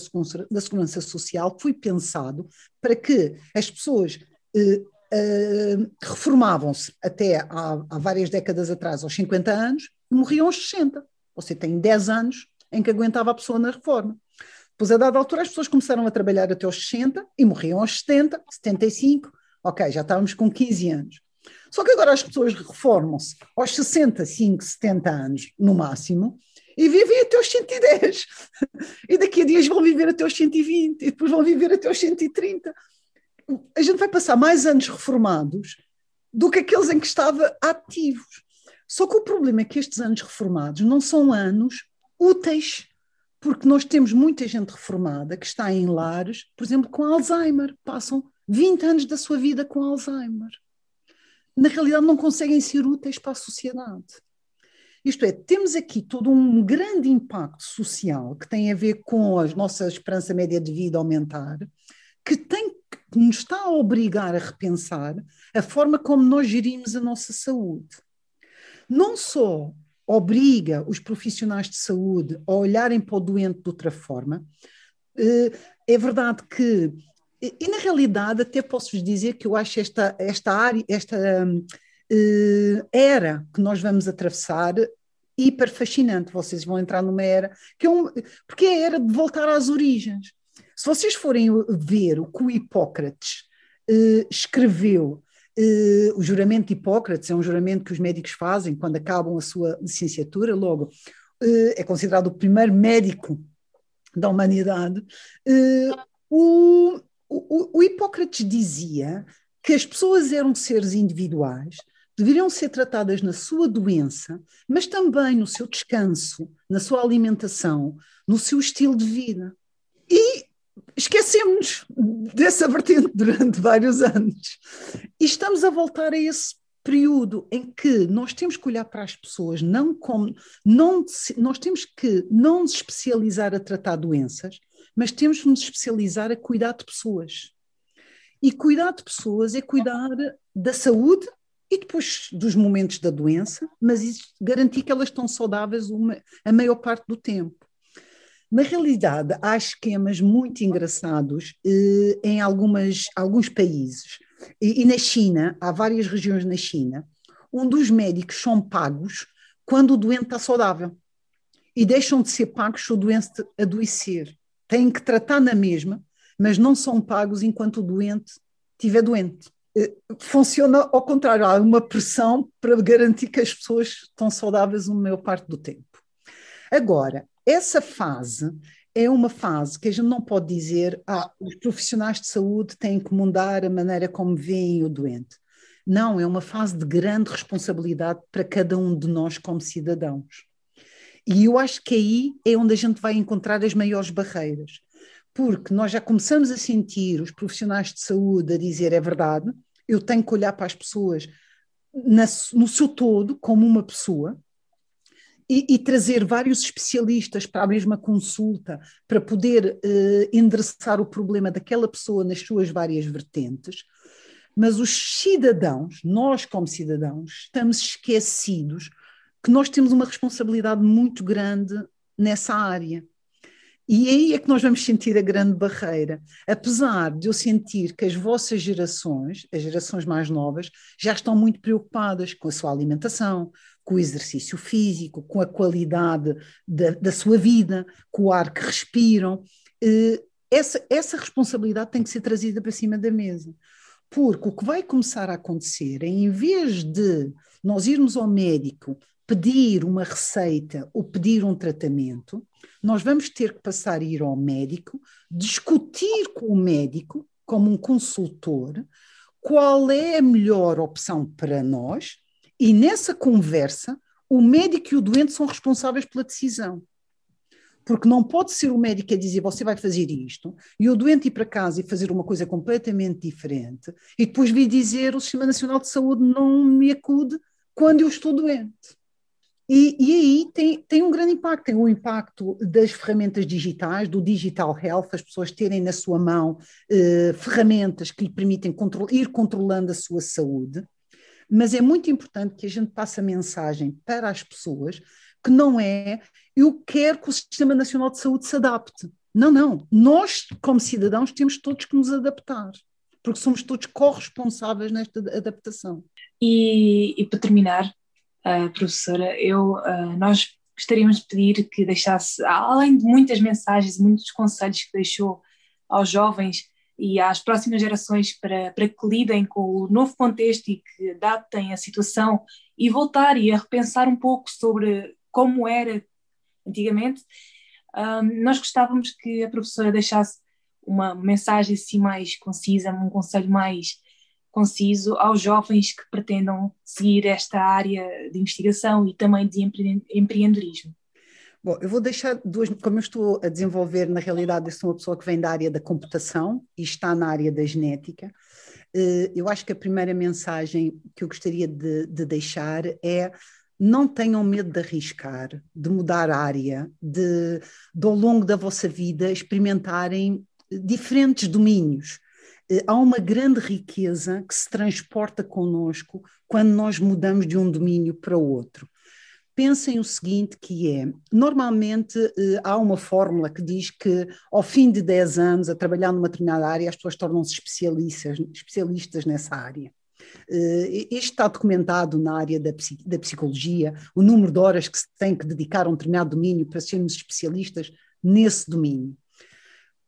da segurança, social foi pensado para que as pessoas eh, eh, reformavam-se até há, há, várias décadas atrás, aos 50 anos, e morriam aos 60. Você tem 10 anos em que aguentava a pessoa na reforma. Depois, a dada altura, as pessoas começaram a trabalhar até aos 60 e morriam aos 70, 75. Ok, já estávamos com 15 anos. Só que agora as pessoas reformam-se aos 65, 70 anos no máximo e vivem até aos 110. E daqui a dias vão viver até aos 120 e depois vão viver até aos 130. A gente vai passar mais anos reformados do que aqueles em que estava ativos. Só que o problema é que estes anos reformados não são anos úteis, porque nós temos muita gente reformada que está em lares, por exemplo, com Alzheimer, passam 20 anos da sua vida com Alzheimer. Na realidade, não conseguem ser úteis para a sociedade. Isto é, temos aqui todo um grande impacto social que tem a ver com a nossa esperança média de vida aumentar, que tem que nos está a obrigar a repensar a forma como nós gerimos a nossa saúde. Não só obriga os profissionais de saúde a olharem para o doente de outra forma, eh, é verdade que, e na realidade até posso-vos dizer que eu acho esta, esta área, esta uh, era que nós vamos atravessar hiper fascinante. Vocês vão entrar numa era que é um, porque é a era de voltar às origens. Se vocês forem ver o que o Hipócrates uh, escreveu, uh, o juramento de Hipócrates é um juramento que os médicos fazem quando acabam a sua licenciatura, logo é considerado o primeiro médico da humanidade. o, o, o Hipócrates dizia que as pessoas eram seres individuais, deveriam ser tratadas na sua doença, mas também no seu descanso, na sua alimentação, no seu estilo de vida. E esquecemos dessa vertente durante vários anos. E estamos a voltar a esse período em que nós temos que olhar para as pessoas não como não nós temos que não nos especializar a tratar doenças, mas temos que nos especializar a cuidar de pessoas. E cuidar de pessoas é cuidar da saúde e depois dos momentos da doença, mas garantir que elas estão saudáveis uma, a maior parte do tempo. Na realidade, há esquemas muito engraçados eh, em algumas, alguns países. E, e, na China, há várias regiões na China, onde os médicos são pagos quando o doente está saudável. E deixam de ser pagos se o doente adoecer. Têm que tratar na mesma, mas não são pagos enquanto o doente estiver doente. Eh, funciona ao contrário, há uma pressão para garantir que as pessoas estão saudáveis a maior parte do tempo. Agora, essa fase é uma fase que a gente não pode dizer, ah, os profissionais de saúde têm que mudar a maneira como veem o doente. Não, é uma fase de grande responsabilidade para cada um de nós como cidadãos. E eu acho que aí é onde a gente vai encontrar as maiores barreiras, porque nós já começamos a sentir os profissionais de saúde a dizer é verdade, eu tenho que olhar para as pessoas na, no seu todo como uma pessoa, e, e, trazer vários especialistas para a mesma consulta para poder uh, endereçar o problema daquela pessoa nas suas várias vertentes. Mas os cidadãos, nós como cidadãos, estamos esquecidos que nós temos uma responsabilidade muito grande nessa área. E aí é que nós vamos sentir a grande barreira. Apesar de eu sentir que as vossas gerações, as gerações mais novas, já estão muito preocupadas com a sua alimentação, com o exercício físico, com a qualidade da, da sua vida, com o ar que respiram. Eh, essa, essa responsabilidade tem que ser trazida para cima da mesa. Porque o que vai começar a acontecer é, em vez de nós irmos ao médico pedir uma receita ou pedir um tratamento, nós vamos ter que passar a ir ao médico, discutir com o médico, como um consultor, qual é a melhor opção para nós, e nessa conversa, o médico e o doente são responsáveis pela decisão. Porque não pode ser o médico a dizer você vai fazer isto, e o doente ir para casa e fazer uma coisa completamente diferente, e depois vir dizer o Sistema Nacional de Saúde não me acude quando eu estou doente. E, e, aí tem, tem um grande impacto, tem o impacto das ferramentas digitais, do digital health, as pessoas terem na sua mão eh, ferramentas que lhe permitem ir controlando a sua saúde, mas é muito importante que a gente passe a mensagem para as pessoas que não é eu quero que o Sistema Nacional de Saúde se adapte. Não, não. Nós, como cidadãos, temos todos que nos adaptar, porque somos todos corresponsáveis nesta adaptação. E, e para terminar, uh, professora, eu, uh, nós gostaríamos de pedir que deixasse, além de muitas mensagens, muitos conselhos que deixou aos jovens e às próximas gerações para, para que lidem com o novo contexto e que adaptem a situação e voltar e a repensar um pouco sobre como era antigamente, um, nós gostávamos que a professora deixasse uma mensagem assim mais concisa, um conselho mais conciso aos jovens que pretendam seguir esta área de investigação e também de empreendedorismo. Bom, eu vou deixar duas, como eu estou a desenvolver, na realidade, eu sou uma pessoa que vem da área da computação e está na área da genética. Eh, eu acho que a primeira mensagem que eu gostaria de, de deixar é não tenham medo de arriscar, de mudar área, de, de ao longo da vossa vida experimentarem diferentes domínios. Eh, há uma grande riqueza que se transporta connosco quando nós mudamos de um domínio para outro pensem o seguinte que é, normalmente eh, há uma fórmula que diz que ao fim de 10 anos a trabalhar numa determinada área as pessoas tornam-se especialistas, especialistas nessa área. Uh, isto está documentado na área da, da, psicologia, o número de horas que se tem que dedicar a um determinado domínio para sermos especialistas nesse domínio.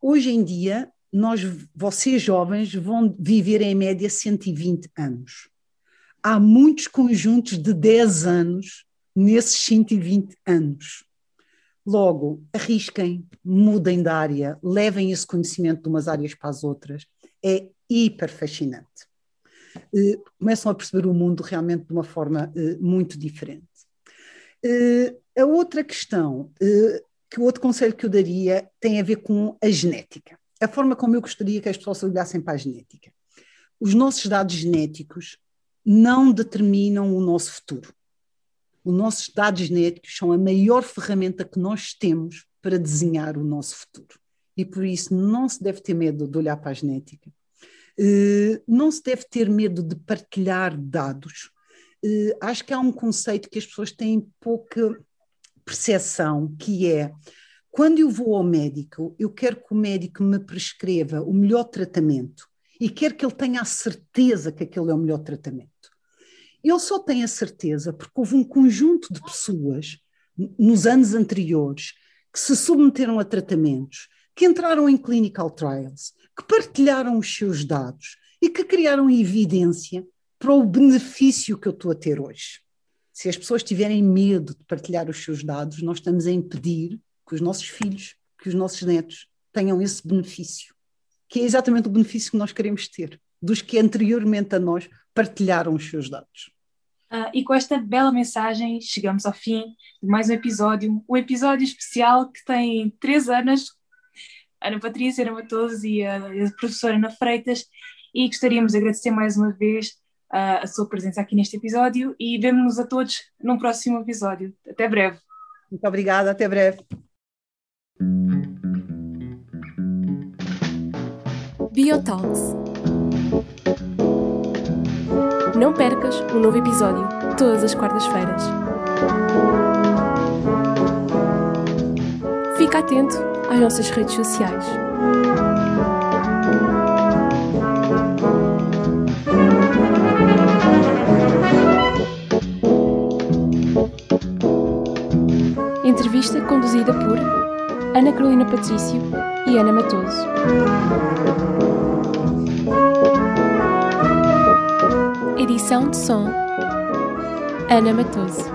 Hoje em dia, nós, vocês jovens vão viver em média 120 anos. Há muitos conjuntos de 10 anos nesses 120 anos. Logo, arrisquem, mudem de área, levem esse conhecimento de umas áreas para as outras. É hiper fascinante. Uh, começam a perceber o mundo realmente de uma forma uh, muito diferente. Uh, a outra questão, que o outro conselho que eu daria tem a ver com a genética. A forma como eu gostaria que as pessoas olhassem para a genética. Os nossos dados genéticos não determinam o nosso futuro. Os nossos dados genéticos são a maior ferramenta que nós temos para desenhar o nosso futuro. E por isso não se deve ter medo de olhar para a genética. Uh, não se deve ter medo de partilhar dados. Uh, acho que há um conceito que as pessoas têm pouca percepção, que é quando eu vou ao médico, eu quero que o médico me prescreva o melhor tratamento e quero que ele tenha a certeza que aquele é o melhor tratamento. Ele só tem a certeza porque houve um conjunto de pessoas nos anos anteriores que se submeteram a tratamentos, que entraram em clinical trials, que partilharam os seus dados e que criaram evidência para o benefício que eu estou a ter hoje. Se as pessoas tiverem medo de partilhar os seus dados, nós estamos a impedir que os nossos filhos, que os nossos netos tenham esse benefício, que é exatamente o benefício que nós queremos ter, dos que anteriormente a nós partilharam os seus dados. Uh, e com esta bela mensagem chegamos ao fim de mais um episódio, um episódio especial que tem três anos, Ana Patrícia, Ana Matoso e a, a professora Ana Freitas, e gostaríamos de agradecer mais uma vez uh, a sua presença aqui neste episódio e vemos-nos a todos num próximo episódio. Até breve. Muito obrigada, até breve. Biotalks não percas um novo episódio todas as quartas-feiras. Fica atento às nossas redes sociais. Entrevista conduzida por Ana Carolina Patrício e Ana Matoso. Edição de som Ana Matoso.